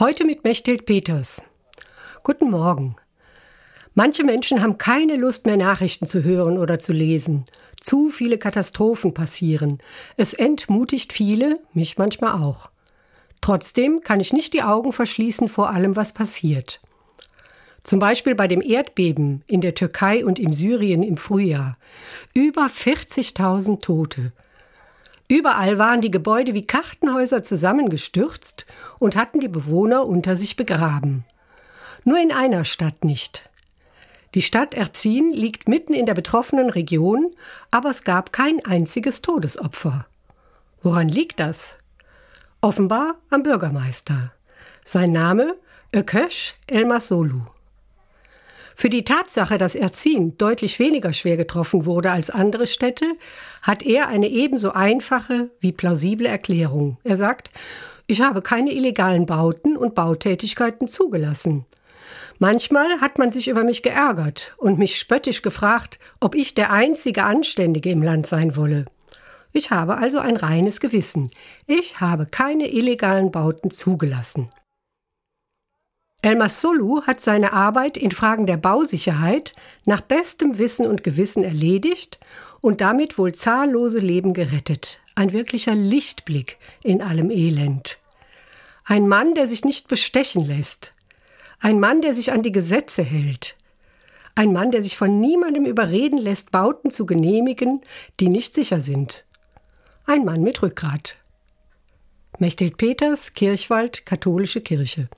Heute mit Mechthild Peters. Guten Morgen. Manche Menschen haben keine Lust mehr Nachrichten zu hören oder zu lesen. Zu viele Katastrophen passieren. Es entmutigt viele, mich manchmal auch. Trotzdem kann ich nicht die Augen verschließen vor allem, was passiert. Zum Beispiel bei dem Erdbeben in der Türkei und in Syrien im Frühjahr. Über 40.000 Tote. Überall waren die Gebäude wie Kartenhäuser zusammengestürzt und hatten die Bewohner unter sich begraben. Nur in einer Stadt nicht. Die Stadt Erzin liegt mitten in der betroffenen Region, aber es gab kein einziges Todesopfer. Woran liegt das? Offenbar am Bürgermeister. Sein Name Ököş Elmasolu. Für die Tatsache, dass Erzin deutlich weniger schwer getroffen wurde als andere Städte, hat er eine ebenso einfache wie plausible Erklärung. Er sagt, ich habe keine illegalen Bauten und Bautätigkeiten zugelassen. Manchmal hat man sich über mich geärgert und mich spöttisch gefragt, ob ich der einzige Anständige im Land sein wolle. Ich habe also ein reines Gewissen. Ich habe keine illegalen Bauten zugelassen. Elmar Solu hat seine Arbeit in Fragen der Bausicherheit nach bestem Wissen und Gewissen erledigt und damit wohl zahllose Leben gerettet. Ein wirklicher Lichtblick in allem Elend. Ein Mann, der sich nicht bestechen lässt. Ein Mann, der sich an die Gesetze hält. Ein Mann, der sich von niemandem überreden lässt, Bauten zu genehmigen, die nicht sicher sind. Ein Mann mit Rückgrat. Mechthild Peters, Kirchwald, Katholische Kirche.